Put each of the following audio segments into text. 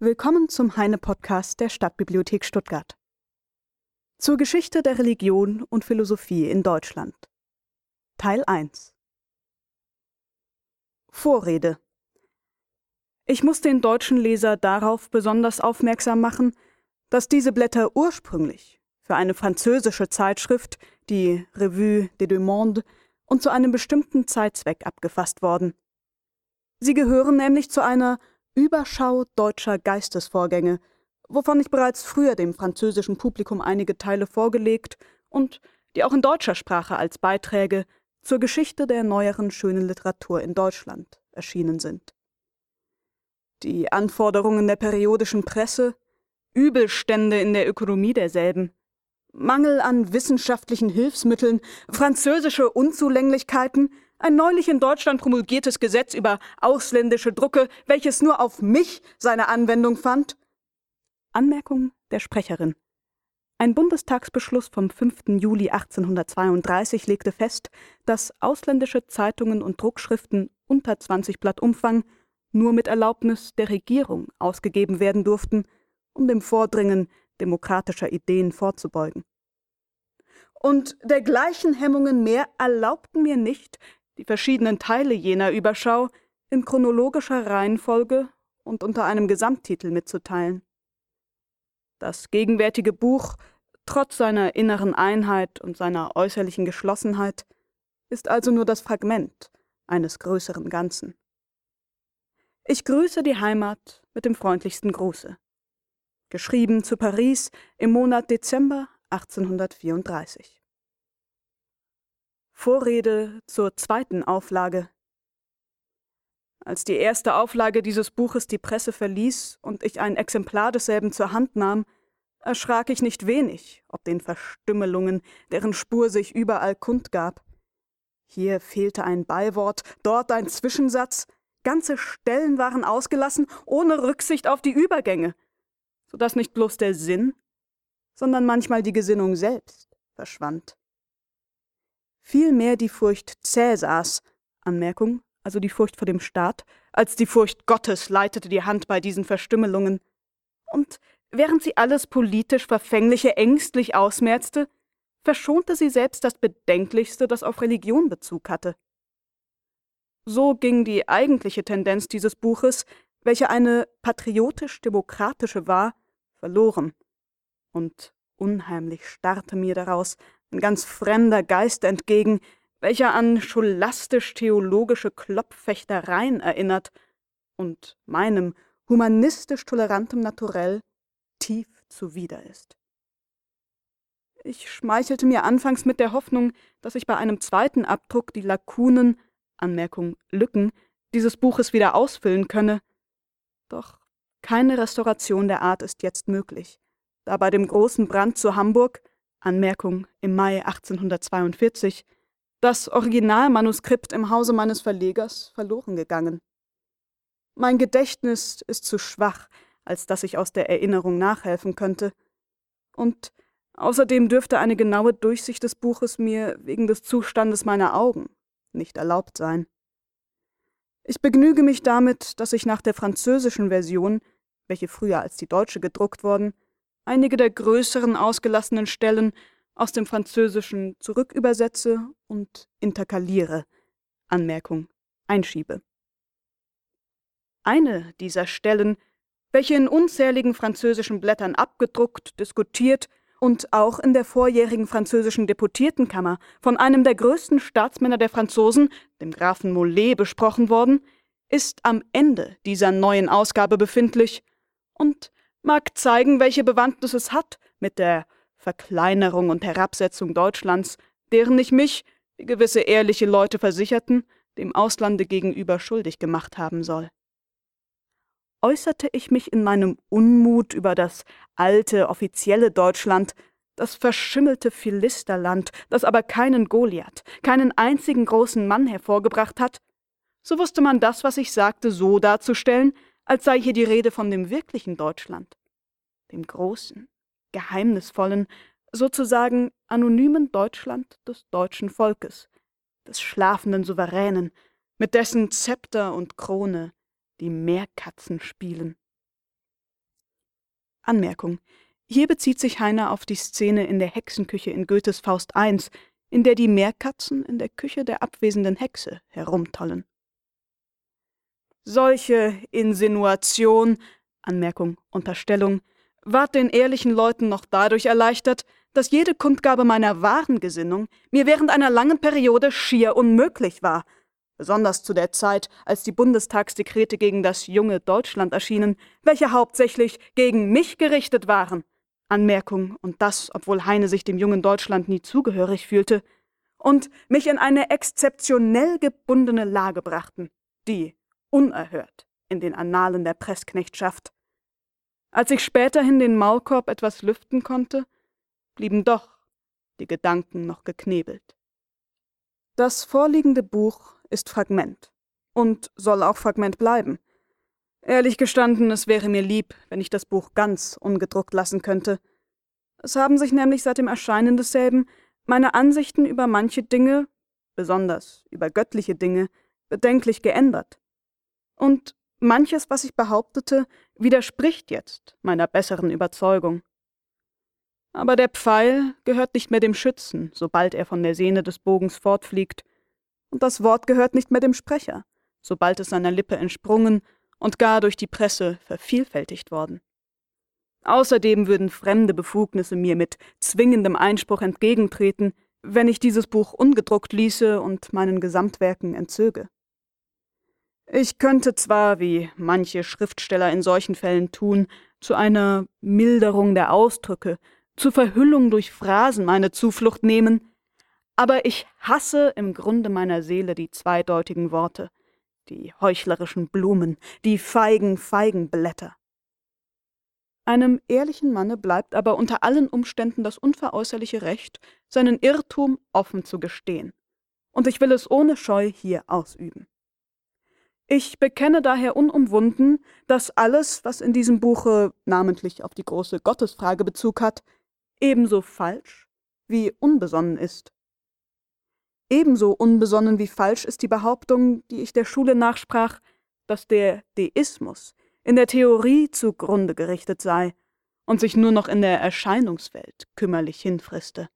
Willkommen zum Heine-Podcast der Stadtbibliothek Stuttgart. Zur Geschichte der Religion und Philosophie in Deutschland. Teil 1 Vorrede Ich muss den deutschen Leser darauf besonders aufmerksam machen, dass diese Blätter ursprünglich für eine französische Zeitschrift, die Revue des Deux Mondes, und zu einem bestimmten Zeitzweck abgefasst worden. Sie gehören nämlich zu einer Überschau deutscher Geistesvorgänge, wovon ich bereits früher dem französischen Publikum einige Teile vorgelegt und die auch in deutscher Sprache als Beiträge zur Geschichte der neueren schönen Literatur in Deutschland erschienen sind. Die Anforderungen der periodischen Presse, Übelstände in der Ökonomie derselben, Mangel an wissenschaftlichen Hilfsmitteln, französische Unzulänglichkeiten, ein neulich in Deutschland promulgiertes Gesetz über ausländische Drucke, welches nur auf mich seine Anwendung fand. Anmerkung der Sprecherin. Ein Bundestagsbeschluss vom 5. Juli 1832 legte fest, dass ausländische Zeitungen und Druckschriften unter 20 Blatt Umfang nur mit Erlaubnis der Regierung ausgegeben werden durften, um dem Vordringen demokratischer Ideen vorzubeugen. Und dergleichen Hemmungen mehr erlaubten mir nicht, die verschiedenen Teile jener Überschau in chronologischer Reihenfolge und unter einem Gesamttitel mitzuteilen. Das gegenwärtige Buch, trotz seiner inneren Einheit und seiner äußerlichen Geschlossenheit, ist also nur das Fragment eines größeren Ganzen. Ich grüße die Heimat mit dem freundlichsten Gruße. Geschrieben zu Paris im Monat Dezember 1834. Vorrede zur zweiten Auflage. Als die erste Auflage dieses Buches die Presse verließ und ich ein Exemplar desselben zur Hand nahm, erschrak ich nicht wenig ob den Verstümmelungen, deren Spur sich überall kundgab. Hier fehlte ein Beiwort, dort ein Zwischensatz, ganze Stellen waren ausgelassen, ohne Rücksicht auf die Übergänge, so dass nicht bloß der Sinn, sondern manchmal die Gesinnung selbst verschwand vielmehr die Furcht Cäsars Anmerkung, also die Furcht vor dem Staat, als die Furcht Gottes leitete die Hand bei diesen Verstümmelungen. Und während sie alles politisch Verfängliche ängstlich ausmerzte, verschonte sie selbst das Bedenklichste, das auf Religion Bezug hatte. So ging die eigentliche Tendenz dieses Buches, welche eine patriotisch-demokratische war, verloren. Und unheimlich starrte mir daraus ein ganz fremder Geist entgegen, welcher an scholastisch-theologische Klopffechtereien erinnert und meinem humanistisch tolerantem Naturell tief zuwider ist. Ich schmeichelte mir anfangs mit der Hoffnung, dass ich bei einem zweiten Abdruck die Lakunen, Anmerkung Lücken, dieses Buches wieder ausfüllen könne. Doch keine Restauration der Art ist jetzt möglich, da bei dem großen Brand zu Hamburg Anmerkung im Mai 1842, das Originalmanuskript im Hause meines Verlegers verloren gegangen. Mein Gedächtnis ist zu schwach, als dass ich aus der Erinnerung nachhelfen könnte. Und außerdem dürfte eine genaue Durchsicht des Buches mir wegen des Zustandes meiner Augen nicht erlaubt sein. Ich begnüge mich damit, dass ich nach der französischen Version, welche früher als die deutsche gedruckt worden, einige der größeren ausgelassenen Stellen aus dem Französischen zurückübersetze und interkaliere. Anmerkung einschiebe. Eine dieser Stellen, welche in unzähligen französischen Blättern abgedruckt, diskutiert und auch in der vorjährigen französischen Deputiertenkammer von einem der größten Staatsmänner der Franzosen, dem Grafen Mollet, besprochen worden, ist am Ende dieser neuen Ausgabe befindlich und mag zeigen, welche Bewandtnis es hat mit der Verkleinerung und Herabsetzung Deutschlands, deren ich mich, wie gewisse ehrliche Leute versicherten, dem Auslande gegenüber schuldig gemacht haben soll. Äußerte ich mich in meinem Unmut über das alte, offizielle Deutschland, das verschimmelte Philisterland, das aber keinen Goliath, keinen einzigen großen Mann hervorgebracht hat, so wusste man das, was ich sagte, so darzustellen, als sei hier die Rede von dem wirklichen Deutschland, dem großen, geheimnisvollen, sozusagen anonymen Deutschland des deutschen Volkes, des schlafenden Souveränen, mit dessen Zepter und Krone die Meerkatzen spielen. Anmerkung. Hier bezieht sich Heiner auf die Szene in der Hexenküche in Goethes Faust I, in der die Meerkatzen in der Küche der abwesenden Hexe herumtollen. Solche Insinuation, Anmerkung, Unterstellung, ward den ehrlichen Leuten noch dadurch erleichtert, dass jede Kundgabe meiner wahren Gesinnung mir während einer langen Periode schier unmöglich war, besonders zu der Zeit, als die Bundestagsdekrete gegen das junge Deutschland erschienen, welche hauptsächlich gegen mich gerichtet waren. Anmerkung, und das, obwohl Heine sich dem jungen Deutschland nie zugehörig fühlte, und mich in eine exzeptionell gebundene Lage brachten, die unerhört in den Annalen der Pressknechtschaft. Als ich späterhin den Maulkorb etwas lüften konnte, blieben doch die Gedanken noch geknebelt. Das vorliegende Buch ist Fragment und soll auch Fragment bleiben. Ehrlich gestanden, es wäre mir lieb, wenn ich das Buch ganz ungedruckt lassen könnte. Es haben sich nämlich seit dem Erscheinen desselben meine Ansichten über manche Dinge, besonders über göttliche Dinge, bedenklich geändert. Und manches, was ich behauptete, widerspricht jetzt meiner besseren Überzeugung. Aber der Pfeil gehört nicht mehr dem Schützen, sobald er von der Sehne des Bogens fortfliegt, und das Wort gehört nicht mehr dem Sprecher, sobald es seiner Lippe entsprungen und gar durch die Presse vervielfältigt worden. Außerdem würden fremde Befugnisse mir mit zwingendem Einspruch entgegentreten, wenn ich dieses Buch ungedruckt ließe und meinen Gesamtwerken entzöge. Ich könnte zwar, wie manche Schriftsteller in solchen Fällen tun, zu einer Milderung der Ausdrücke, zur Verhüllung durch Phrasen meine Zuflucht nehmen, aber ich hasse im Grunde meiner Seele die zweideutigen Worte, die heuchlerischen Blumen, die feigen Feigenblätter. Einem ehrlichen Manne bleibt aber unter allen Umständen das unveräußerliche Recht, seinen Irrtum offen zu gestehen, und ich will es ohne Scheu hier ausüben. Ich bekenne daher unumwunden, dass alles, was in diesem Buche namentlich auf die große Gottesfrage Bezug hat, ebenso falsch wie unbesonnen ist. Ebenso unbesonnen wie falsch ist die Behauptung, die ich der Schule nachsprach, dass der Deismus in der Theorie zugrunde gerichtet sei und sich nur noch in der Erscheinungswelt kümmerlich hinfriste.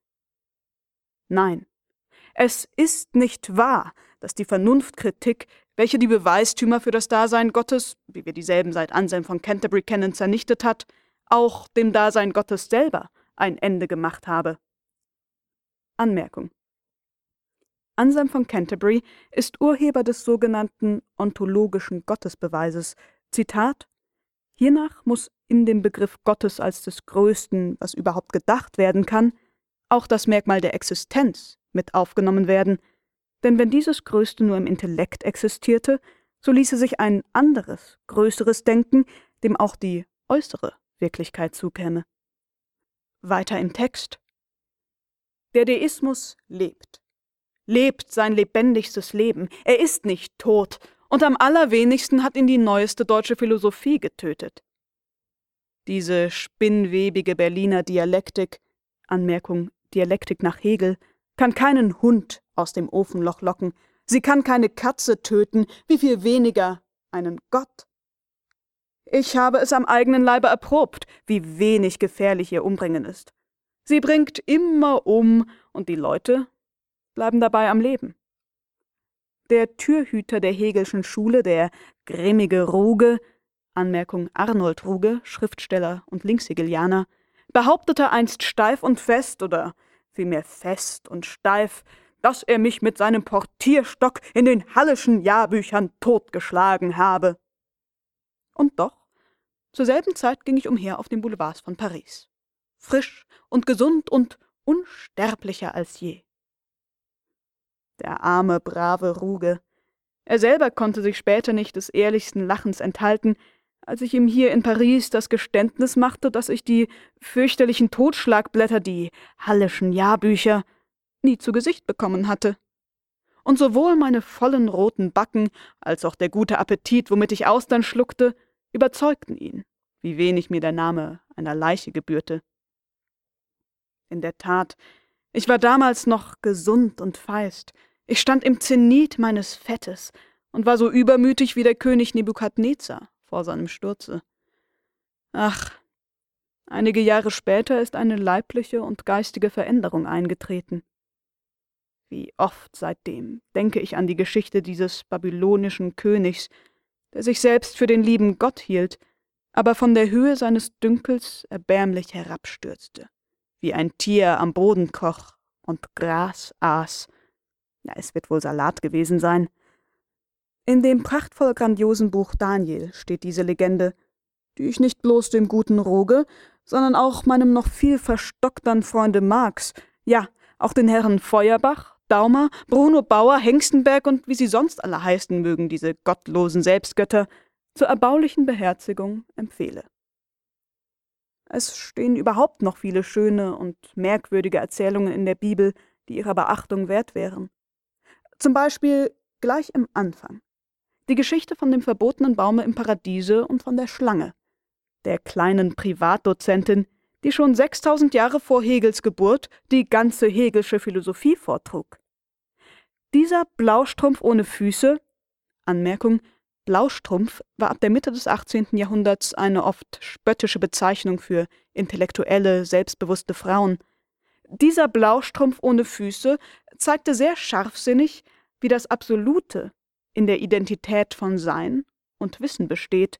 Nein, es ist nicht wahr, dass die Vernunftkritik, welche die Beweistümer für das Dasein Gottes, wie wir dieselben seit Anselm von Canterbury kennen, zernichtet hat, auch dem Dasein Gottes selber ein Ende gemacht habe. Anmerkung Anselm von Canterbury ist Urheber des sogenannten ontologischen Gottesbeweises. Zitat Hiernach muss in dem Begriff Gottes als des Größten, was überhaupt gedacht werden kann, auch das Merkmal der Existenz mit aufgenommen werden, denn wenn dieses Größte nur im Intellekt existierte, so ließe sich ein anderes, größeres Denken, dem auch die äußere Wirklichkeit zukäme. Weiter im Text. Der Deismus lebt lebt sein lebendigstes Leben. Er ist nicht tot, und am allerwenigsten hat ihn die neueste deutsche Philosophie getötet. Diese spinnwebige Berliner Dialektik, Anmerkung Dialektik nach Hegel, kann keinen Hund aus dem Ofenloch locken, sie kann keine Katze töten, wie viel weniger einen Gott. Ich habe es am eigenen Leibe erprobt, wie wenig gefährlich ihr Umbringen ist. Sie bringt immer um, und die Leute bleiben dabei am Leben. Der Türhüter der Hegelschen Schule, der grimmige Ruge, Anmerkung Arnold Ruge, Schriftsteller und Linkshegelianer, behauptete einst steif und fest oder vielmehr fest und steif, dass er mich mit seinem Portierstock in den Halleschen Jahrbüchern totgeschlagen habe. Und doch, zur selben Zeit ging ich umher auf den Boulevards von Paris. Frisch und gesund und unsterblicher als je. Der arme, brave Ruge. Er selber konnte sich später nicht des ehrlichsten Lachens enthalten, als ich ihm hier in Paris das Geständnis machte, dass ich die fürchterlichen Totschlagblätter, die Halleschen Jahrbücher, nie zu Gesicht bekommen hatte. Und sowohl meine vollen roten Backen als auch der gute Appetit, womit ich Austern schluckte, überzeugten ihn, wie wenig mir der Name einer Leiche gebührte. In der Tat, ich war damals noch gesund und feist. Ich stand im Zenit meines Fettes und war so übermütig wie der König Nebukadnezar vor seinem Sturze. Ach, Einige Jahre später ist eine leibliche und geistige Veränderung eingetreten. Wie oft seitdem denke ich an die Geschichte dieses babylonischen Königs, der sich selbst für den lieben Gott hielt, aber von der Höhe seines Dünkels erbärmlich herabstürzte, wie ein Tier am Boden kroch und Gras aß. Ja, es wird wohl Salat gewesen sein. In dem prachtvoll grandiosen Buch Daniel steht diese Legende, die ich nicht bloß dem guten Roge, sondern auch meinem noch viel verstocktern Freunde Marx, ja, auch den Herren Feuerbach, Daumer, Bruno Bauer, Hengstenberg und wie sie sonst alle heißen mögen, diese gottlosen Selbstgötter, zur erbaulichen Beherzigung empfehle. Es stehen überhaupt noch viele schöne und merkwürdige Erzählungen in der Bibel, die ihrer Beachtung wert wären. Zum Beispiel gleich im Anfang die Geschichte von dem verbotenen Baume im Paradiese und von der Schlange, der kleinen Privatdozentin, die schon 6000 Jahre vor Hegels Geburt die ganze Hegelsche Philosophie vortrug. Dieser Blaustrumpf ohne Füße Anmerkung Blaustrumpf war ab der Mitte des 18. Jahrhunderts eine oft spöttische Bezeichnung für intellektuelle, selbstbewusste Frauen. Dieser Blaustrumpf ohne Füße zeigte sehr scharfsinnig, wie das Absolute in der Identität von Sein und Wissen besteht,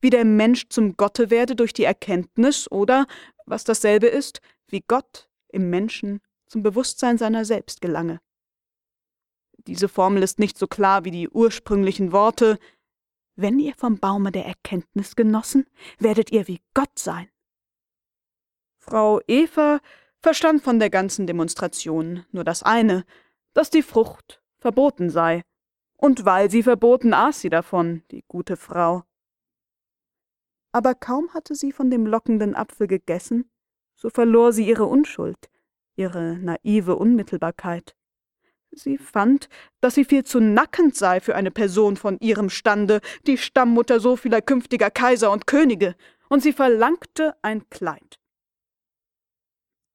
wie der Mensch zum Gotte werde durch die Erkenntnis oder, was dasselbe ist, wie Gott im Menschen zum Bewusstsein seiner selbst gelange. Diese Formel ist nicht so klar wie die ursprünglichen Worte Wenn ihr vom Baume der Erkenntnis genossen, werdet ihr wie Gott sein. Frau Eva verstand von der ganzen Demonstration nur das eine, dass die Frucht verboten sei, und weil sie verboten aß sie davon, die gute Frau. Aber kaum hatte sie von dem lockenden Apfel gegessen, so verlor sie ihre Unschuld, ihre naive Unmittelbarkeit. Sie fand, dass sie viel zu nackend sei für eine Person von ihrem Stande, die Stammmutter so vieler künftiger Kaiser und Könige, und sie verlangte ein Kleid.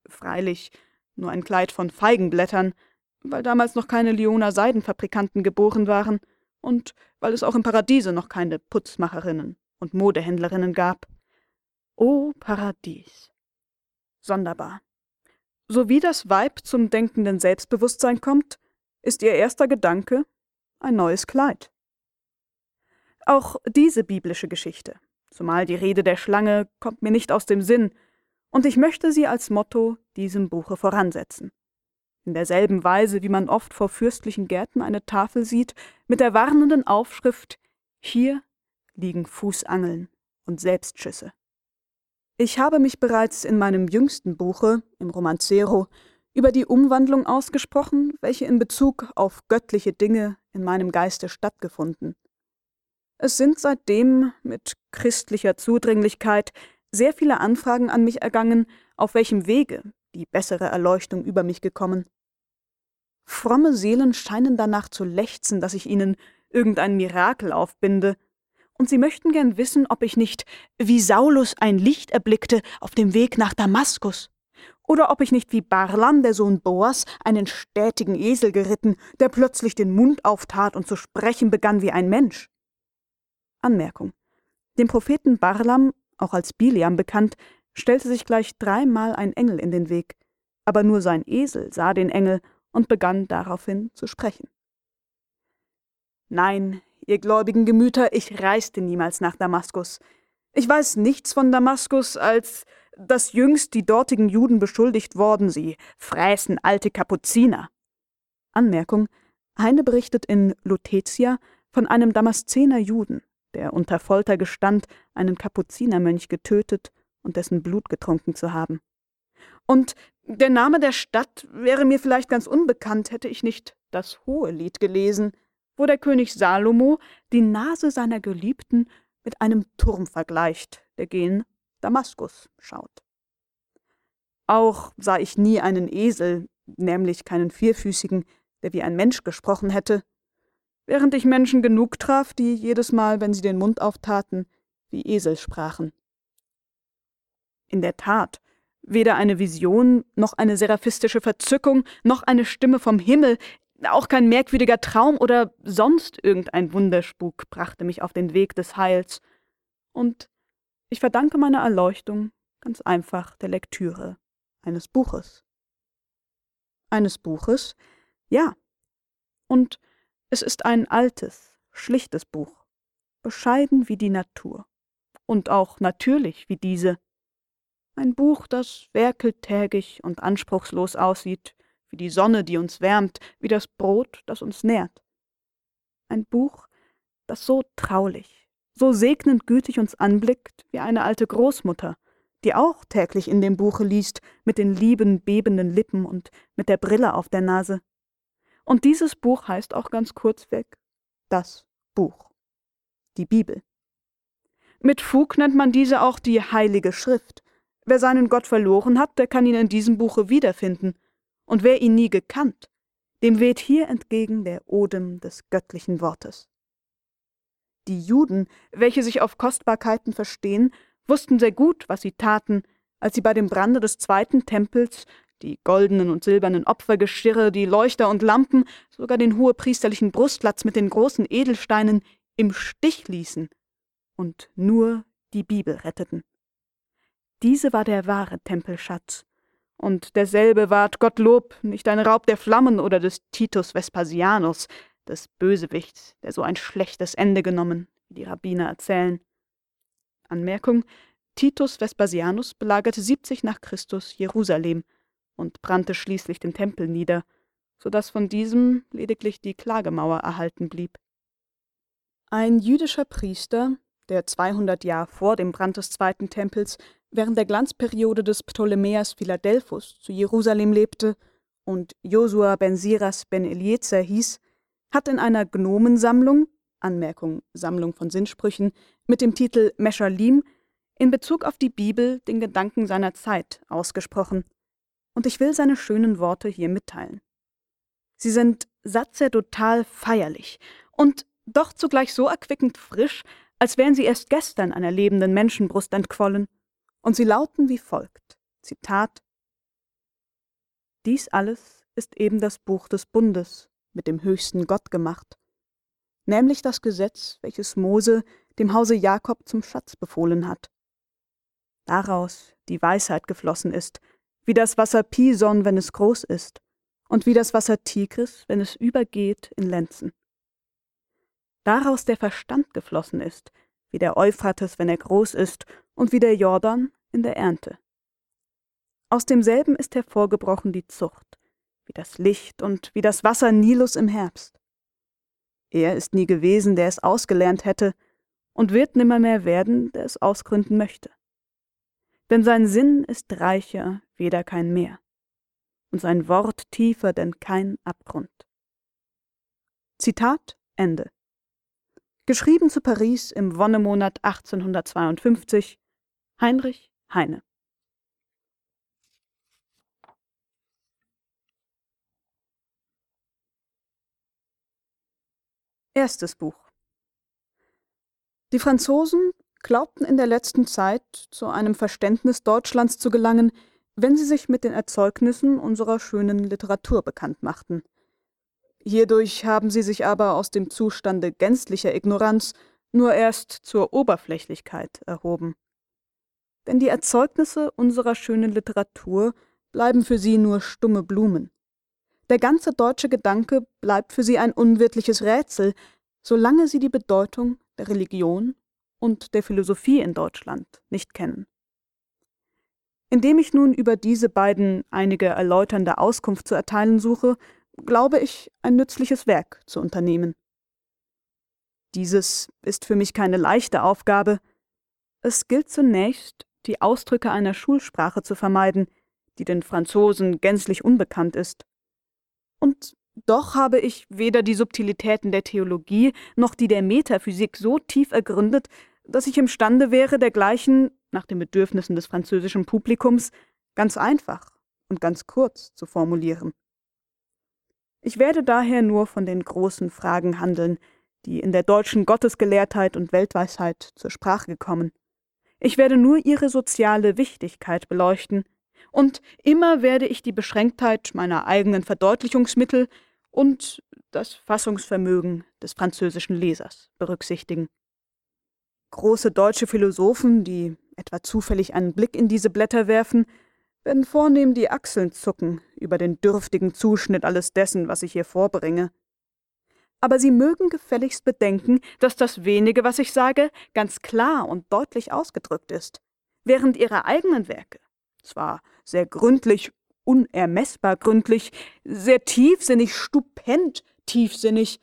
Freilich nur ein Kleid von Feigenblättern, weil damals noch keine Lyoner Seidenfabrikanten geboren waren und weil es auch im Paradiese noch keine Putzmacherinnen und Modehändlerinnen gab. O Paradies! Sonderbar. So wie das Weib zum denkenden Selbstbewusstsein kommt, ist ihr erster Gedanke ein neues Kleid. Auch diese biblische Geschichte, zumal die Rede der Schlange, kommt mir nicht aus dem Sinn, und ich möchte sie als Motto diesem Buche voransetzen. In derselben Weise, wie man oft vor fürstlichen Gärten eine Tafel sieht, mit der warnenden Aufschrift Hier liegen Fußangeln und Selbstschüsse. Ich habe mich bereits in meinem jüngsten Buche, im Romancero, über die Umwandlung ausgesprochen, welche in Bezug auf göttliche Dinge in meinem Geiste stattgefunden. Es sind seitdem mit christlicher Zudringlichkeit sehr viele Anfragen an mich ergangen, auf welchem Wege die bessere Erleuchtung über mich gekommen. Fromme Seelen scheinen danach zu lechzen, dass ich ihnen irgendein Mirakel aufbinde, und sie möchten gern wissen, ob ich nicht, wie Saulus ein Licht erblickte auf dem Weg nach Damaskus oder ob ich nicht wie Barlam, der Sohn Boas, einen stätigen Esel geritten, der plötzlich den Mund auftat und zu sprechen begann wie ein Mensch. Anmerkung. Dem Propheten Barlam, auch als Biliam bekannt, stellte sich gleich dreimal ein Engel in den Weg, aber nur sein Esel sah den Engel und begann daraufhin zu sprechen. Nein, ihr gläubigen Gemüter, ich reiste niemals nach Damaskus. Ich weiß nichts von Damaskus als dass jüngst die dortigen Juden beschuldigt worden, sie fräßen alte Kapuziner. Anmerkung: Heine berichtet in Lutetia von einem Damaszener Juden, der unter Folter gestand, einen Kapuzinermönch getötet und dessen Blut getrunken zu haben. Und der Name der Stadt wäre mir vielleicht ganz unbekannt, hätte ich nicht das Hohelied gelesen, wo der König Salomo die Nase seiner Geliebten mit einem Turm vergleicht, der gen Damaskus schaut. Auch sah ich nie einen Esel, nämlich keinen vierfüßigen, der wie ein Mensch gesprochen hätte, während ich Menschen genug traf, die jedes Mal, wenn sie den Mund auftaten, wie Esel sprachen. In der Tat, weder eine Vision, noch eine seraphistische Verzückung, noch eine Stimme vom Himmel, auch kein merkwürdiger Traum oder sonst irgendein Wunderspuk brachte mich auf den Weg des Heils, und ich verdanke meiner Erleuchtung ganz einfach der Lektüre eines Buches. Eines Buches? Ja. Und es ist ein altes, schlichtes Buch, bescheiden wie die Natur und auch natürlich wie diese. Ein Buch, das werkeltägig und anspruchslos aussieht, wie die Sonne, die uns wärmt, wie das Brot, das uns nährt. Ein Buch, das so traulich, so segnend gütig uns anblickt wie eine alte Großmutter, die auch täglich in dem Buche liest, mit den lieben, bebenden Lippen und mit der Brille auf der Nase. Und dieses Buch heißt auch ganz kurzweg das Buch, die Bibel. Mit Fug nennt man diese auch die Heilige Schrift. Wer seinen Gott verloren hat, der kann ihn in diesem Buche wiederfinden. Und wer ihn nie gekannt, dem weht hier entgegen der Odem des göttlichen Wortes. Die Juden, welche sich auf Kostbarkeiten verstehen, wussten sehr gut, was sie taten, als sie bei dem Brande des zweiten Tempels die goldenen und silbernen Opfergeschirre, die Leuchter und Lampen, sogar den hohepriesterlichen Brustlatz mit den großen Edelsteinen im Stich ließen und nur die Bibel retteten. Diese war der wahre Tempelschatz, und derselbe ward Gottlob nicht ein Raub der Flammen oder des Titus Vespasianus, des Bösewichts, der so ein schlechtes Ende genommen, wie die Rabbiner erzählen. Anmerkung: Titus Vespasianus belagerte 70 nach Christus Jerusalem und brannte schließlich den Tempel nieder, so dass von diesem lediglich die Klagemauer erhalten blieb. Ein jüdischer Priester, der 200 Jahre vor dem Brand des zweiten Tempels während der Glanzperiode des Ptolemäers Philadelphus zu Jerusalem lebte und Josua ben Siras ben Eliezer hieß, hat in einer Gnomensammlung Anmerkung Sammlung von Sinnsprüchen mit dem Titel Meschalim in Bezug auf die Bibel den Gedanken seiner Zeit ausgesprochen, und ich will seine schönen Worte hier mitteilen. Sie sind sacerdotal feierlich und doch zugleich so erquickend frisch, als wären sie erst gestern einer lebenden Menschenbrust entquollen, und sie lauten wie folgt: Zitat Dies alles ist eben das Buch des Bundes mit dem höchsten Gott gemacht, nämlich das Gesetz, welches Mose dem Hause Jakob zum Schatz befohlen hat. Daraus die Weisheit geflossen ist, wie das Wasser Pison, wenn es groß ist, und wie das Wasser Tigris, wenn es übergeht in Lenzen. Daraus der Verstand geflossen ist, wie der Euphrates, wenn er groß ist, und wie der Jordan in der Ernte. Aus demselben ist hervorgebrochen die Zucht, wie das Licht und wie das Wasser Nilus im Herbst. Er ist nie gewesen, der es ausgelernt hätte, und wird nimmermehr werden, der es ausgründen möchte. Denn sein Sinn ist reicher, weder kein Meer, und sein Wort tiefer denn kein Abgrund. Zitat Ende. Geschrieben zu Paris im Wonnemonat 1852 Heinrich Heine. Erstes Buch Die Franzosen glaubten in der letzten Zeit zu einem Verständnis Deutschlands zu gelangen, wenn sie sich mit den Erzeugnissen unserer schönen Literatur bekannt machten. Hierdurch haben sie sich aber aus dem Zustande gänzlicher Ignoranz nur erst zur Oberflächlichkeit erhoben. Denn die Erzeugnisse unserer schönen Literatur bleiben für sie nur stumme Blumen. Der ganze deutsche Gedanke bleibt für sie ein unwirtliches Rätsel, solange sie die Bedeutung der Religion und der Philosophie in Deutschland nicht kennen. Indem ich nun über diese beiden einige erläuternde Auskunft zu erteilen suche, glaube ich, ein nützliches Werk zu unternehmen. Dieses ist für mich keine leichte Aufgabe. Es gilt zunächst, die Ausdrücke einer Schulsprache zu vermeiden, die den Franzosen gänzlich unbekannt ist. Und doch habe ich weder die Subtilitäten der Theologie noch die der Metaphysik so tief ergründet, dass ich imstande wäre, dergleichen, nach den Bedürfnissen des französischen Publikums, ganz einfach und ganz kurz zu formulieren. Ich werde daher nur von den großen Fragen handeln, die in der deutschen Gottesgelehrtheit und Weltweisheit zur Sprache gekommen. Ich werde nur ihre soziale Wichtigkeit beleuchten, und immer werde ich die Beschränktheit meiner eigenen Verdeutlichungsmittel und das Fassungsvermögen des französischen Lesers berücksichtigen. Große deutsche Philosophen, die etwa zufällig einen Blick in diese Blätter werfen, werden vornehm die Achseln zucken über den dürftigen Zuschnitt alles dessen, was ich hier vorbringe. Aber Sie mögen gefälligst bedenken, dass das wenige, was ich sage, ganz klar und deutlich ausgedrückt ist, während Ihre eigenen Werke zwar sehr gründlich, unermessbar gründlich, sehr tiefsinnig, stupend tiefsinnig,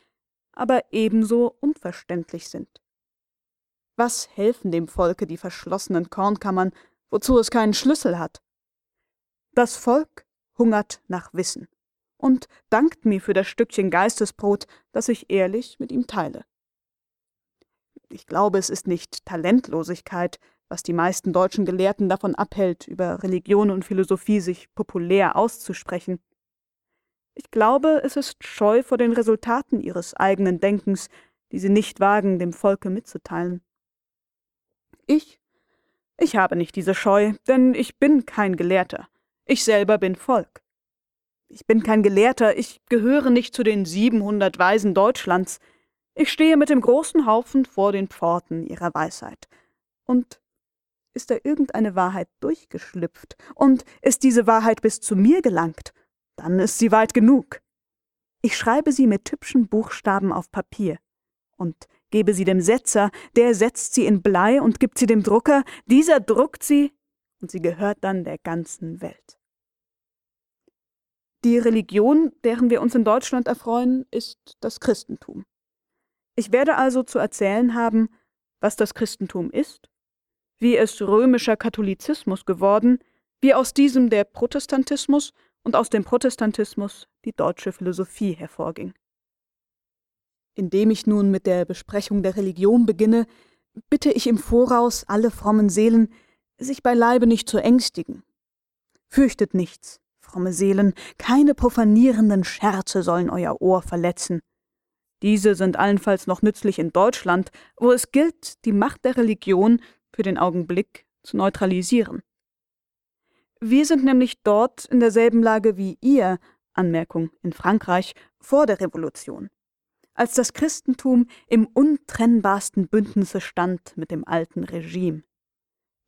aber ebenso unverständlich sind. Was helfen dem Volke die verschlossenen Kornkammern, wozu es keinen Schlüssel hat? Das Volk hungert nach Wissen und dankt mir für das Stückchen Geistesbrot, das ich ehrlich mit ihm teile. Ich glaube, es ist nicht Talentlosigkeit, was die meisten deutschen Gelehrten davon abhält, über Religion und Philosophie sich populär auszusprechen. Ich glaube, es ist Scheu vor den Resultaten ihres eigenen Denkens, die sie nicht wagen, dem Volke mitzuteilen. Ich? Ich habe nicht diese Scheu, denn ich bin kein Gelehrter. Ich selber bin Volk. Ich bin kein Gelehrter, ich gehöre nicht zu den 700 Weisen Deutschlands. Ich stehe mit dem großen Haufen vor den Pforten ihrer Weisheit. Und ist da irgendeine Wahrheit durchgeschlüpft und ist diese Wahrheit bis zu mir gelangt, dann ist sie weit genug. Ich schreibe sie mit hübschen Buchstaben auf Papier und gebe sie dem Setzer, der setzt sie in Blei und gibt sie dem Drucker, dieser druckt sie und sie gehört dann der ganzen Welt. Die Religion, deren wir uns in Deutschland erfreuen, ist das Christentum. Ich werde also zu erzählen haben, was das Christentum ist, wie es römischer Katholizismus geworden, wie aus diesem der Protestantismus und aus dem Protestantismus die deutsche Philosophie hervorging. Indem ich nun mit der Besprechung der Religion beginne, bitte ich im Voraus alle frommen Seelen, sich beileibe nicht zu ängstigen. Fürchtet nichts, fromme Seelen, keine profanierenden Scherze sollen euer Ohr verletzen. Diese sind allenfalls noch nützlich in Deutschland, wo es gilt, die Macht der Religion für den Augenblick zu neutralisieren. Wir sind nämlich dort in derselben Lage wie ihr, Anmerkung in Frankreich, vor der Revolution, als das Christentum im untrennbarsten Bündnisse stand mit dem alten Regime.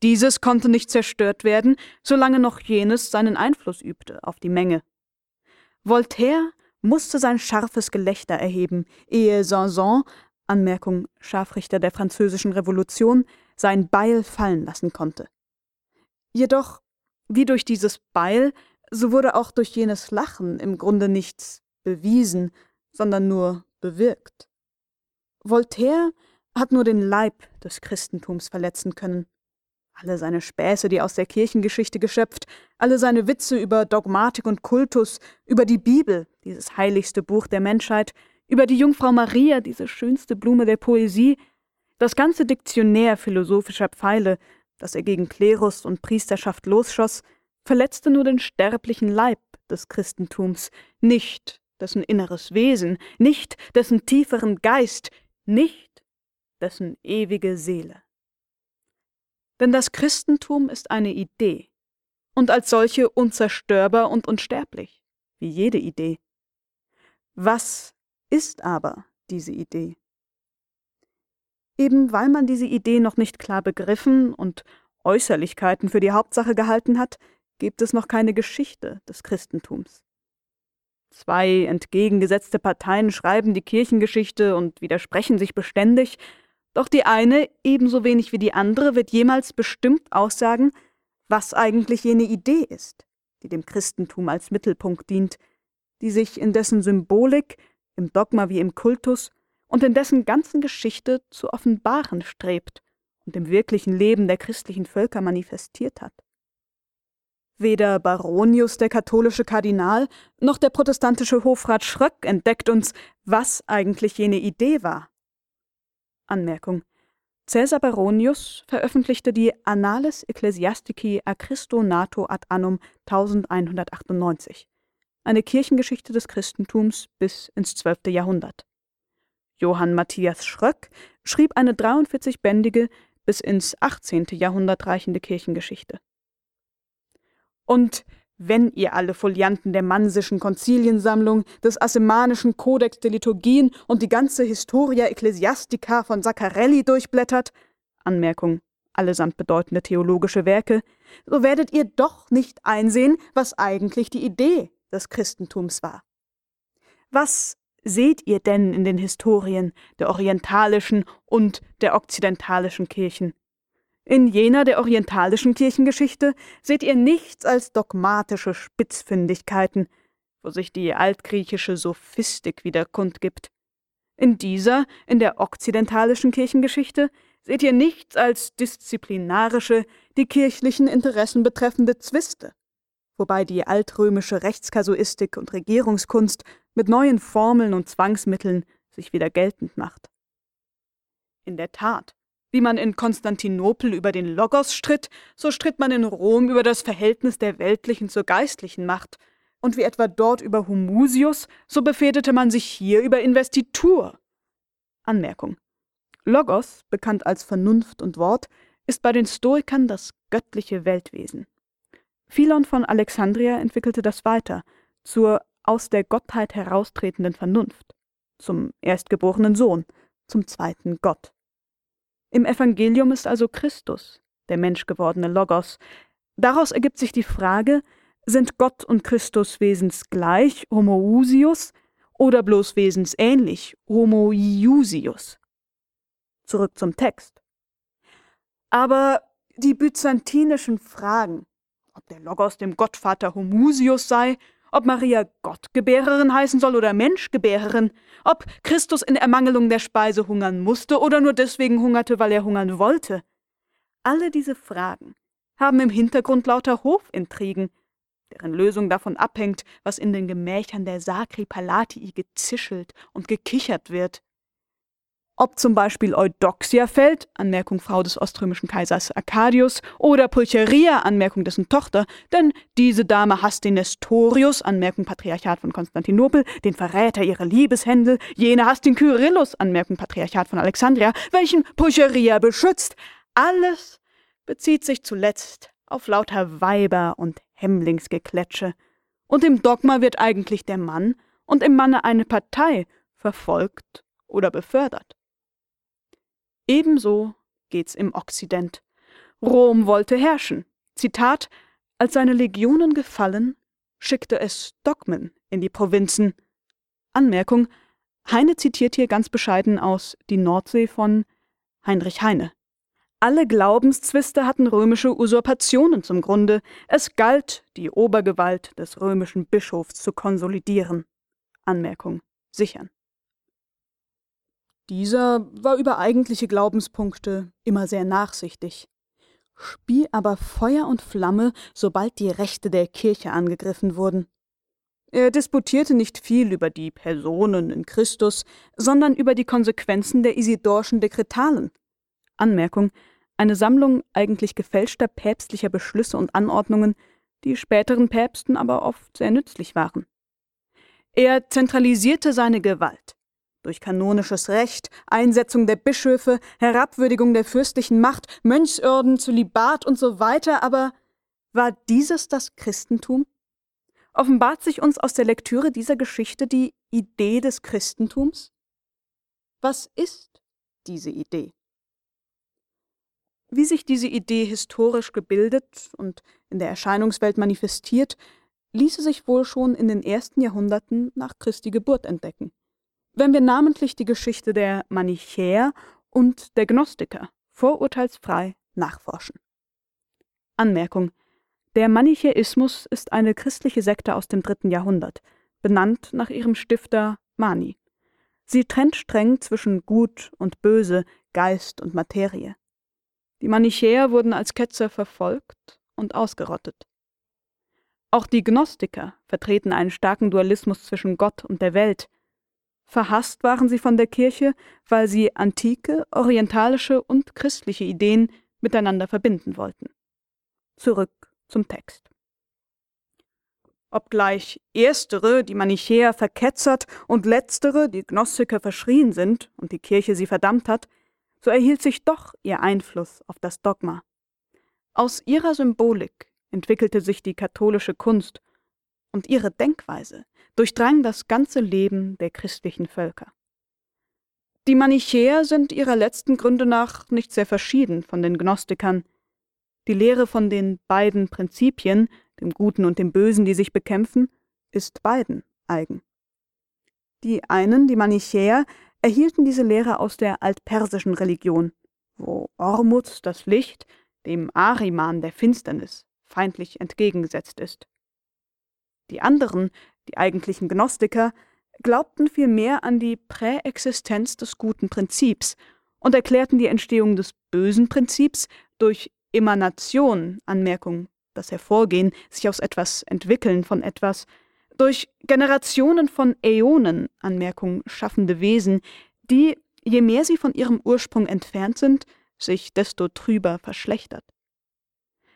Dieses konnte nicht zerstört werden, solange noch jenes seinen Einfluss übte auf die Menge. Voltaire musste sein scharfes Gelächter erheben, ehe Sanson, Anmerkung Scharfrichter der französischen Revolution, sein Beil fallen lassen konnte. Jedoch, wie durch dieses Beil, so wurde auch durch jenes Lachen im Grunde nichts bewiesen, sondern nur bewirkt. Voltaire hat nur den Leib des Christentums verletzen können. Alle seine Späße, die aus der Kirchengeschichte geschöpft, alle seine Witze über Dogmatik und Kultus, über die Bibel, dieses heiligste Buch der Menschheit, über die Jungfrau Maria, diese schönste Blume der Poesie, das ganze Diktionär philosophischer Pfeile, das er gegen Klerus und Priesterschaft losschoss, verletzte nur den sterblichen Leib des Christentums, nicht dessen inneres Wesen, nicht dessen tieferen Geist, nicht dessen ewige Seele. Denn das Christentum ist eine Idee und als solche unzerstörbar und unsterblich, wie jede Idee. Was ist aber diese Idee? Eben weil man diese Idee noch nicht klar begriffen und Äußerlichkeiten für die Hauptsache gehalten hat, gibt es noch keine Geschichte des Christentums. Zwei entgegengesetzte Parteien schreiben die Kirchengeschichte und widersprechen sich beständig, doch die eine, ebenso wenig wie die andere, wird jemals bestimmt aussagen, was eigentlich jene Idee ist, die dem Christentum als Mittelpunkt dient, die sich in dessen Symbolik, im Dogma wie im Kultus und in dessen ganzen Geschichte zu offenbaren strebt und im wirklichen Leben der christlichen Völker manifestiert hat. Weder Baronius, der katholische Kardinal, noch der protestantische Hofrat Schröck entdeckt uns, was eigentlich jene Idee war. Anmerkung. Caesar Baronius veröffentlichte die Annales Ecclesiastici a Christo nato ad annum 1198, eine Kirchengeschichte des Christentums bis ins 12. Jahrhundert. Johann Matthias Schröck schrieb eine 43-bändige, bis ins 18. Jahrhundert reichende Kirchengeschichte. Und wenn ihr alle Folianten der Mansischen Konziliensammlung, des Assemanischen Kodex der Liturgien und die ganze Historia Ecclesiastica von Saccarelli durchblättert, Anmerkung allesamt bedeutende theologische Werke, so werdet ihr doch nicht einsehen, was eigentlich die Idee des Christentums war. Was seht ihr denn in den Historien der orientalischen und der okzidentalischen Kirchen? In jener der orientalischen Kirchengeschichte seht ihr nichts als dogmatische Spitzfindigkeiten, wo sich die altgriechische Sophistik wieder kundgibt. In dieser, in der okzidentalischen Kirchengeschichte, seht ihr nichts als disziplinarische, die kirchlichen Interessen betreffende Zwiste, wobei die altrömische Rechtskasuistik und Regierungskunst mit neuen Formeln und Zwangsmitteln sich wieder geltend macht. In der Tat, wie man in Konstantinopel über den Logos stritt, so stritt man in Rom über das Verhältnis der weltlichen zur geistlichen Macht, und wie etwa dort über Humusius, so befehdete man sich hier über Investitur. Anmerkung. Logos, bekannt als Vernunft und Wort, ist bei den Stoikern das göttliche Weltwesen. Philon von Alexandria entwickelte das weiter zur aus der Gottheit heraustretenden Vernunft, zum erstgeborenen Sohn, zum zweiten Gott. Im Evangelium ist also Christus, der menschgewordene Logos. Daraus ergibt sich die Frage, sind Gott und Christus wesensgleich, homoousius, oder bloß wesensähnlich, homoiusius? Zurück zum Text. Aber die byzantinischen Fragen, ob der Logos dem Gottvater Homusius sei ob Maria Gottgebärerin heißen soll oder Menschgebärerin, ob Christus in Ermangelung der Speise hungern musste oder nur deswegen hungerte, weil er hungern wollte. Alle diese Fragen haben im Hintergrund lauter Hofintrigen, deren Lösung davon abhängt, was in den Gemächern der Sacri Palatii gezischelt und gekichert wird. Ob zum Beispiel Eudoxia fällt, Anmerkung Frau des oströmischen Kaisers Arcadius, oder Pulcheria, Anmerkung dessen Tochter, denn diese Dame hasst den Nestorius, Anmerkung Patriarchat von Konstantinopel, den Verräter ihrer Liebeshändel, jene hasst den Kyrillus, Anmerkung Patriarchat von Alexandria, welchen Pulcheria beschützt. Alles bezieht sich zuletzt auf lauter Weiber und Hemmlingsgekletsche. Und im Dogma wird eigentlich der Mann und im Manne eine Partei verfolgt oder befördert. Ebenso geht's im Okzident. Rom wollte herrschen. Zitat: Als seine Legionen gefallen, schickte es Dogmen in die Provinzen. Anmerkung: Heine zitiert hier ganz bescheiden aus Die Nordsee von Heinrich Heine. Alle Glaubenszwiste hatten römische Usurpationen zum Grunde. Es galt, die Obergewalt des römischen Bischofs zu konsolidieren. Anmerkung: Sichern. Dieser war über eigentliche Glaubenspunkte immer sehr nachsichtig, spie aber Feuer und Flamme, sobald die Rechte der Kirche angegriffen wurden. Er disputierte nicht viel über die Personen in Christus, sondern über die Konsequenzen der Isidorschen Dekretalen. Anmerkung: Eine Sammlung eigentlich gefälschter päpstlicher Beschlüsse und Anordnungen, die späteren Päpsten aber oft sehr nützlich waren. Er zentralisierte seine Gewalt durch kanonisches Recht, Einsetzung der Bischöfe, Herabwürdigung der fürstlichen Macht, Mönchsorden, Zölibat und so weiter, aber war dieses das Christentum? Offenbart sich uns aus der Lektüre dieser Geschichte die Idee des Christentums? Was ist diese Idee? Wie sich diese Idee historisch gebildet und in der Erscheinungswelt manifestiert, ließe sich wohl schon in den ersten Jahrhunderten nach Christi Geburt entdecken wenn wir namentlich die Geschichte der Manichäer und der Gnostiker vorurteilsfrei nachforschen. Anmerkung Der Manichäismus ist eine christliche Sekte aus dem dritten Jahrhundert, benannt nach ihrem Stifter Mani. Sie trennt streng zwischen Gut und Böse, Geist und Materie. Die Manichäer wurden als Ketzer verfolgt und ausgerottet. Auch die Gnostiker vertreten einen starken Dualismus zwischen Gott und der Welt, Verhasst waren sie von der Kirche, weil sie antike, orientalische und christliche Ideen miteinander verbinden wollten. Zurück zum Text. Obgleich erstere, die Manichäer, verketzert und letztere, die Gnostiker, verschrien sind und die Kirche sie verdammt hat, so erhielt sich doch ihr Einfluss auf das Dogma. Aus ihrer Symbolik entwickelte sich die katholische Kunst und ihre Denkweise durchdrang das ganze Leben der christlichen Völker. Die Manichäer sind ihrer letzten Gründe nach nicht sehr verschieden von den Gnostikern. Die Lehre von den beiden Prinzipien, dem Guten und dem Bösen, die sich bekämpfen, ist beiden eigen. Die einen, die Manichäer, erhielten diese Lehre aus der altpersischen Religion, wo Ormuz, das Licht, dem Ahriman der Finsternis, feindlich entgegengesetzt ist. Die anderen, die eigentlichen Gnostiker, glaubten vielmehr an die Präexistenz des guten Prinzips und erklärten die Entstehung des bösen Prinzips durch Emanation, Anmerkung, das Hervorgehen, sich aus etwas entwickeln von etwas, durch Generationen von Äonen, Anmerkung, schaffende Wesen, die, je mehr sie von ihrem Ursprung entfernt sind, sich desto trüber verschlechtert.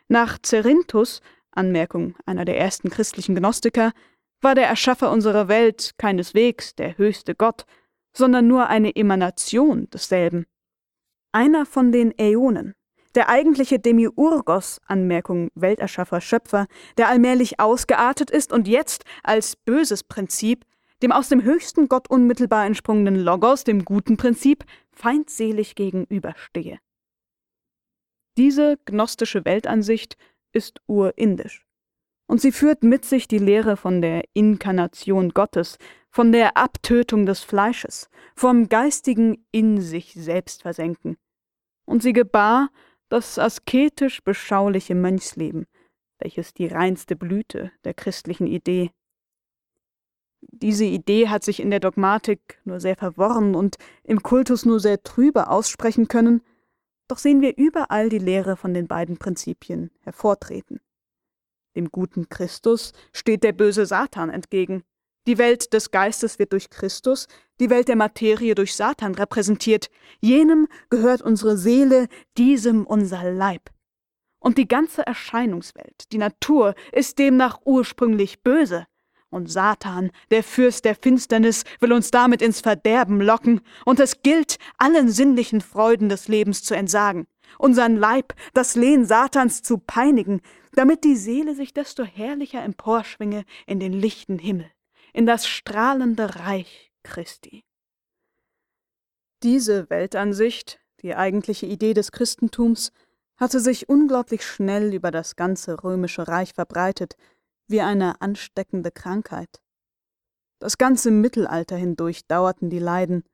Nach Cerinthus, Anmerkung einer der ersten christlichen Gnostiker, war der Erschaffer unserer Welt keineswegs der höchste Gott, sondern nur eine Emanation desselben. Einer von den Äonen, der eigentliche Demiurgos, Anmerkung Welterschaffer, Schöpfer, der allmählich ausgeartet ist und jetzt als böses Prinzip, dem aus dem höchsten Gott unmittelbar entsprungenen Logos, dem guten Prinzip, feindselig gegenüberstehe. Diese gnostische Weltansicht ist urindisch und sie führt mit sich die Lehre von der Inkarnation Gottes, von der Abtötung des Fleisches, vom geistigen in sich selbst versenken. Und sie gebar das asketisch beschauliche Mönchsleben, welches die reinste Blüte der christlichen Idee. Diese Idee hat sich in der Dogmatik nur sehr verworren und im Kultus nur sehr trübe aussprechen können, doch sehen wir überall die Lehre von den beiden Prinzipien hervortreten. Dem guten Christus steht der böse Satan entgegen. Die Welt des Geistes wird durch Christus, die Welt der Materie durch Satan repräsentiert. Jenem gehört unsere Seele, diesem unser Leib. Und die ganze Erscheinungswelt, die Natur, ist demnach ursprünglich böse. Und Satan, der Fürst der Finsternis, will uns damit ins Verderben locken, und es gilt, allen sinnlichen Freuden des Lebens zu entsagen, unseren Leib, das Lehen Satans zu peinigen, damit die Seele sich desto herrlicher emporschwinge in den lichten Himmel, in das strahlende Reich Christi. Diese Weltansicht, die eigentliche Idee des Christentums, hatte sich unglaublich schnell über das ganze römische Reich verbreitet, wie eine ansteckende Krankheit. Das ganze Mittelalter hindurch dauerten die Leiden,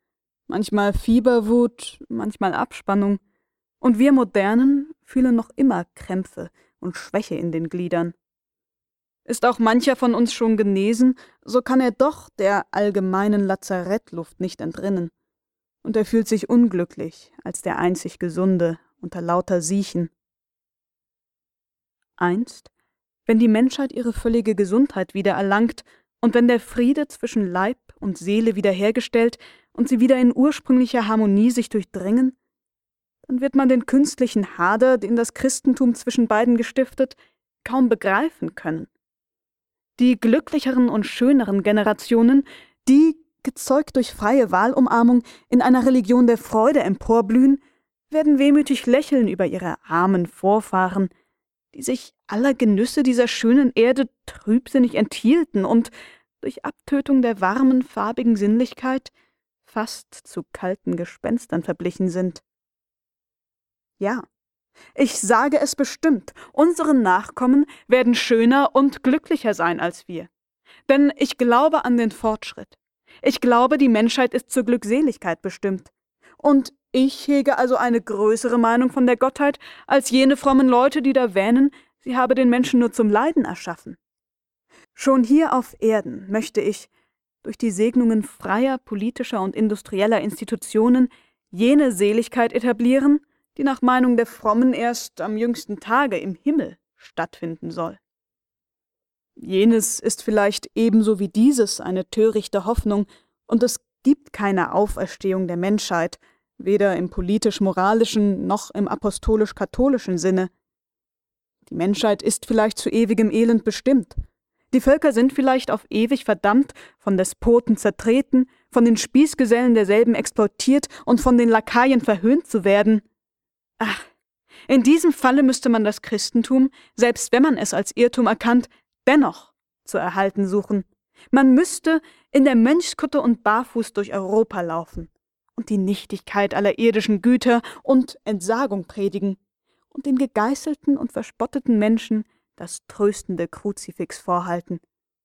manchmal Fieberwut, manchmal Abspannung, und wir Modernen fühlen noch immer Krämpfe und Schwäche in den Gliedern. Ist auch mancher von uns schon genesen, so kann er doch der allgemeinen Lazarettluft nicht entrinnen. Und er fühlt sich unglücklich als der einzig Gesunde unter lauter Siechen. Einst, wenn die Menschheit ihre völlige Gesundheit wieder erlangt und wenn der Friede zwischen Leib und Seele wiederhergestellt und sie wieder in ursprünglicher Harmonie sich durchdringen, dann wird man den künstlichen Hader, den das Christentum zwischen beiden gestiftet, kaum begreifen können. Die glücklicheren und schöneren Generationen, die, gezeugt durch freie Wahlumarmung, in einer Religion der Freude emporblühen, werden wehmütig lächeln über ihre armen Vorfahren, die sich aller Genüsse dieser schönen Erde trübsinnig enthielten und durch Abtötung der warmen, farbigen Sinnlichkeit fast zu kalten Gespenstern verblichen sind. Ja, ich sage es bestimmt, unsere Nachkommen werden schöner und glücklicher sein als wir. Denn ich glaube an den Fortschritt. Ich glaube, die Menschheit ist zur Glückseligkeit bestimmt. Und ich hege also eine größere Meinung von der Gottheit als jene frommen Leute, die da wähnen, sie habe den Menschen nur zum Leiden erschaffen. Schon hier auf Erden möchte ich, durch die Segnungen freier politischer und industrieller Institutionen, jene Seligkeit etablieren, die nach Meinung der Frommen erst am jüngsten Tage im Himmel stattfinden soll. Jenes ist vielleicht ebenso wie dieses eine törichte Hoffnung, und es gibt keine Auferstehung der Menschheit, weder im politisch-moralischen noch im apostolisch-katholischen Sinne. Die Menschheit ist vielleicht zu ewigem Elend bestimmt. Die Völker sind vielleicht auf ewig verdammt, von Despoten zertreten, von den Spießgesellen derselben exploitiert und von den Lakaien verhöhnt zu werden. Ach, in diesem Falle müsste man das Christentum, selbst wenn man es als Irrtum erkannt, dennoch zu erhalten suchen. Man müsste in der Mönchskutte und barfuß durch Europa laufen und die Nichtigkeit aller irdischen Güter und Entsagung predigen und den gegeißelten und verspotteten Menschen das tröstende Kruzifix vorhalten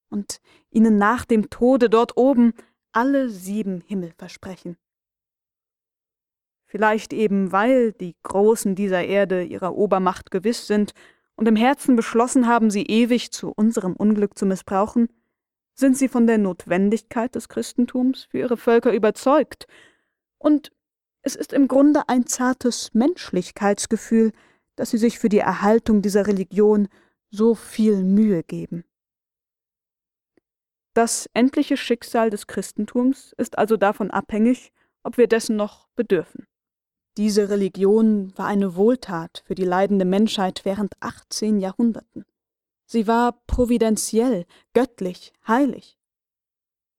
und ihnen nach dem Tode dort oben alle sieben Himmel versprechen. Vielleicht eben, weil die Großen dieser Erde ihrer Obermacht gewiss sind und im Herzen beschlossen haben, sie ewig zu unserem Unglück zu missbrauchen, sind sie von der Notwendigkeit des Christentums für ihre Völker überzeugt, und es ist im Grunde ein zartes Menschlichkeitsgefühl, dass sie sich für die Erhaltung dieser Religion so viel Mühe geben. Das endliche Schicksal des Christentums ist also davon abhängig, ob wir dessen noch bedürfen. Diese Religion war eine Wohltat für die leidende Menschheit während 18 Jahrhunderten. Sie war providentiell, göttlich, heilig.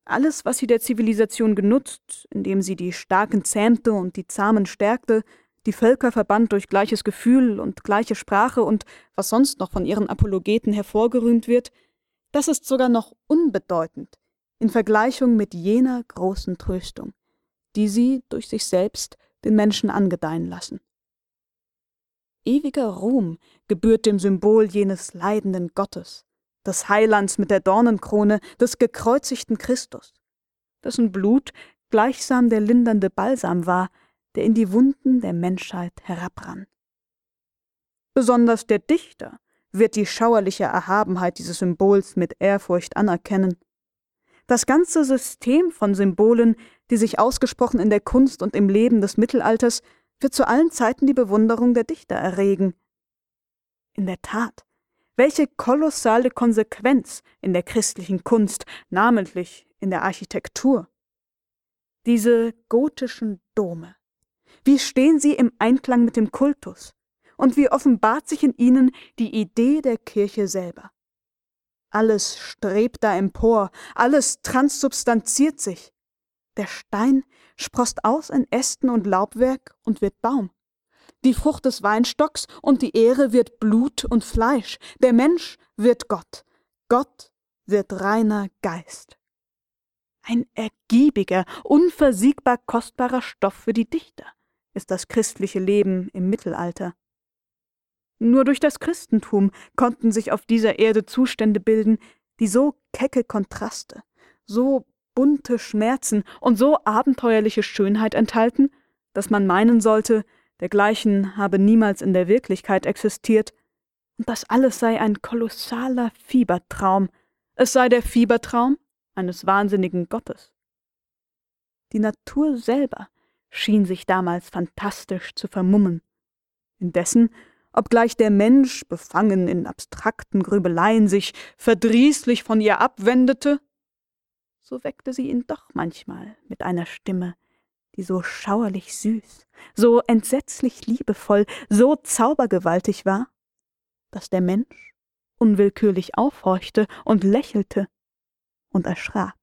Alles, was sie der Zivilisation genutzt, indem sie die Starken zähmte und die Zahmen stärkte, die Völker verband durch gleiches Gefühl und gleiche Sprache und was sonst noch von ihren Apologeten hervorgerühmt wird, das ist sogar noch unbedeutend in Vergleichung mit jener großen Tröstung, die sie durch sich selbst den Menschen angedeihen lassen. Ewiger Ruhm gebührt dem Symbol jenes leidenden Gottes, des Heilands mit der Dornenkrone, des gekreuzigten Christus, dessen Blut gleichsam der lindernde Balsam war, der in die Wunden der Menschheit herabrann. Besonders der Dichter wird die schauerliche Erhabenheit dieses Symbols mit Ehrfurcht anerkennen. Das ganze System von Symbolen, die sich ausgesprochen in der Kunst und im Leben des Mittelalters, wird zu allen Zeiten die Bewunderung der Dichter erregen. In der Tat, welche kolossale Konsequenz in der christlichen Kunst, namentlich in der Architektur. Diese gotischen Dome, wie stehen sie im Einklang mit dem Kultus? Und wie offenbart sich in ihnen die Idee der Kirche selber? Alles strebt da empor, alles transsubstanziert sich. Der Stein sproßt aus in Ästen und Laubwerk und wird Baum. Die Frucht des Weinstocks und die Ehre wird Blut und Fleisch. Der Mensch wird Gott. Gott wird reiner Geist. Ein ergiebiger, unversiegbar kostbarer Stoff für die Dichter ist das christliche Leben im Mittelalter. Nur durch das Christentum konnten sich auf dieser Erde Zustände bilden, die so kecke Kontraste, so bunte Schmerzen und so abenteuerliche Schönheit enthalten, dass man meinen sollte, dergleichen habe niemals in der Wirklichkeit existiert, und das alles sei ein kolossaler Fiebertraum, es sei der Fiebertraum eines wahnsinnigen Gottes. Die Natur selber schien sich damals fantastisch zu vermummen. Indessen, obgleich der Mensch, befangen in abstrakten Grübeleien, sich verdrießlich von ihr abwendete, so weckte sie ihn doch manchmal mit einer Stimme, die so schauerlich süß, so entsetzlich liebevoll, so zaubergewaltig war, dass der Mensch unwillkürlich aufhorchte und lächelte und erschrak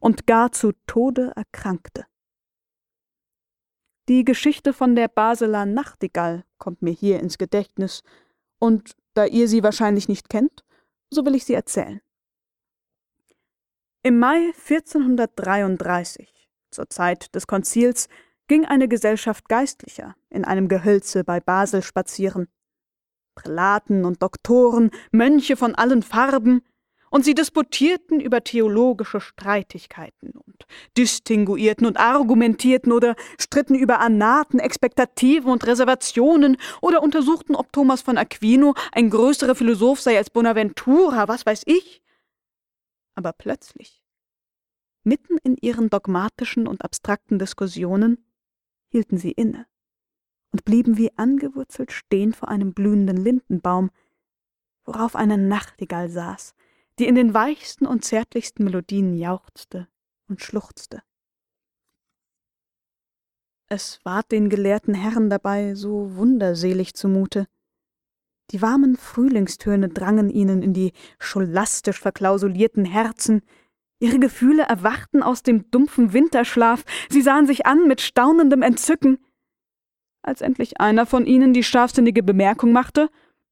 und gar zu Tode erkrankte. Die Geschichte von der Basler Nachtigall kommt mir hier ins Gedächtnis, und da ihr sie wahrscheinlich nicht kennt, so will ich sie erzählen. Im Mai 1433, zur Zeit des Konzils, ging eine Gesellschaft Geistlicher in einem Gehölze bei Basel spazieren. Prälaten und Doktoren, Mönche von allen Farben, und sie disputierten über theologische Streitigkeiten und distinguierten und argumentierten oder stritten über Anaten, Expektativen und Reservationen oder untersuchten, ob Thomas von Aquino ein größerer Philosoph sei als Bonaventura, was weiß ich. Aber plötzlich, mitten in ihren dogmatischen und abstrakten Diskussionen, hielten sie inne und blieben wie angewurzelt stehen vor einem blühenden Lindenbaum, worauf eine Nachtigall saß, die in den weichsten und zärtlichsten Melodien jauchzte und schluchzte. Es ward den gelehrten Herren dabei so wunderselig zumute. Die warmen Frühlingstöne drangen ihnen in die scholastisch verklausulierten Herzen, ihre Gefühle erwachten aus dem dumpfen Winterschlaf, sie sahen sich an mit staunendem Entzücken. Als endlich einer von ihnen die scharfsinnige Bemerkung machte,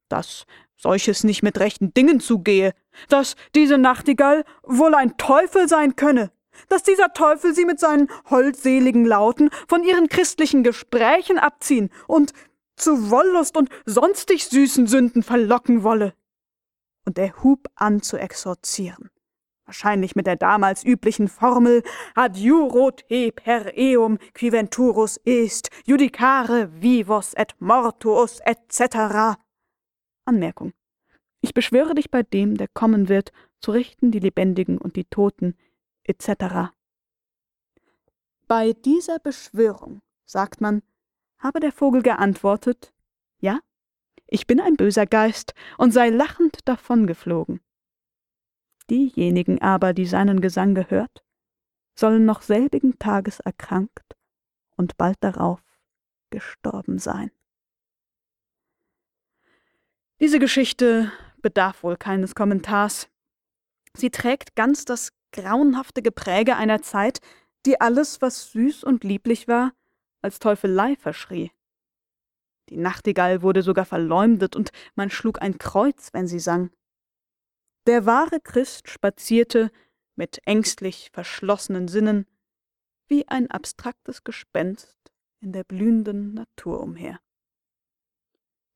dass solches nicht mit rechten Dingen zugehe, dass diese Nachtigall wohl ein Teufel sein könne, dass dieser Teufel sie mit seinen holdseligen Lauten von ihren christlichen Gesprächen abziehen und zu Wollust und sonstig süßen Sünden verlocken wolle. Und er hub an zu exorzieren wahrscheinlich mit der damals üblichen Formel Adiuro te per eum qui venturus est, judicare vivos et mortuus etc. Anmerkung. Ich beschwöre dich bei dem, der kommen wird, zu richten die Lebendigen und die Toten etc. Bei dieser Beschwörung, sagt man, habe der Vogel geantwortet, ja, ich bin ein böser Geist und sei lachend davongeflogen. Diejenigen aber, die seinen Gesang gehört, sollen noch selbigen Tages erkrankt und bald darauf gestorben sein. Diese Geschichte bedarf wohl keines Kommentars. Sie trägt ganz das grauenhafte Gepräge einer Zeit, die alles, was süß und lieblich war, als Teufelei verschrie. Die Nachtigall wurde sogar verleumdet und man schlug ein Kreuz, wenn sie sang. Der wahre Christ spazierte mit ängstlich verschlossenen Sinnen wie ein abstraktes Gespenst in der blühenden Natur umher.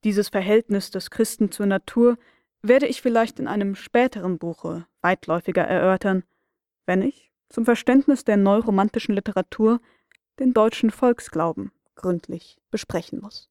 Dieses Verhältnis des Christen zur Natur werde ich vielleicht in einem späteren Buche weitläufiger erörtern, wenn ich zum Verständnis der neuromantischen Literatur den deutschen Volksglauben gründlich besprechen muss.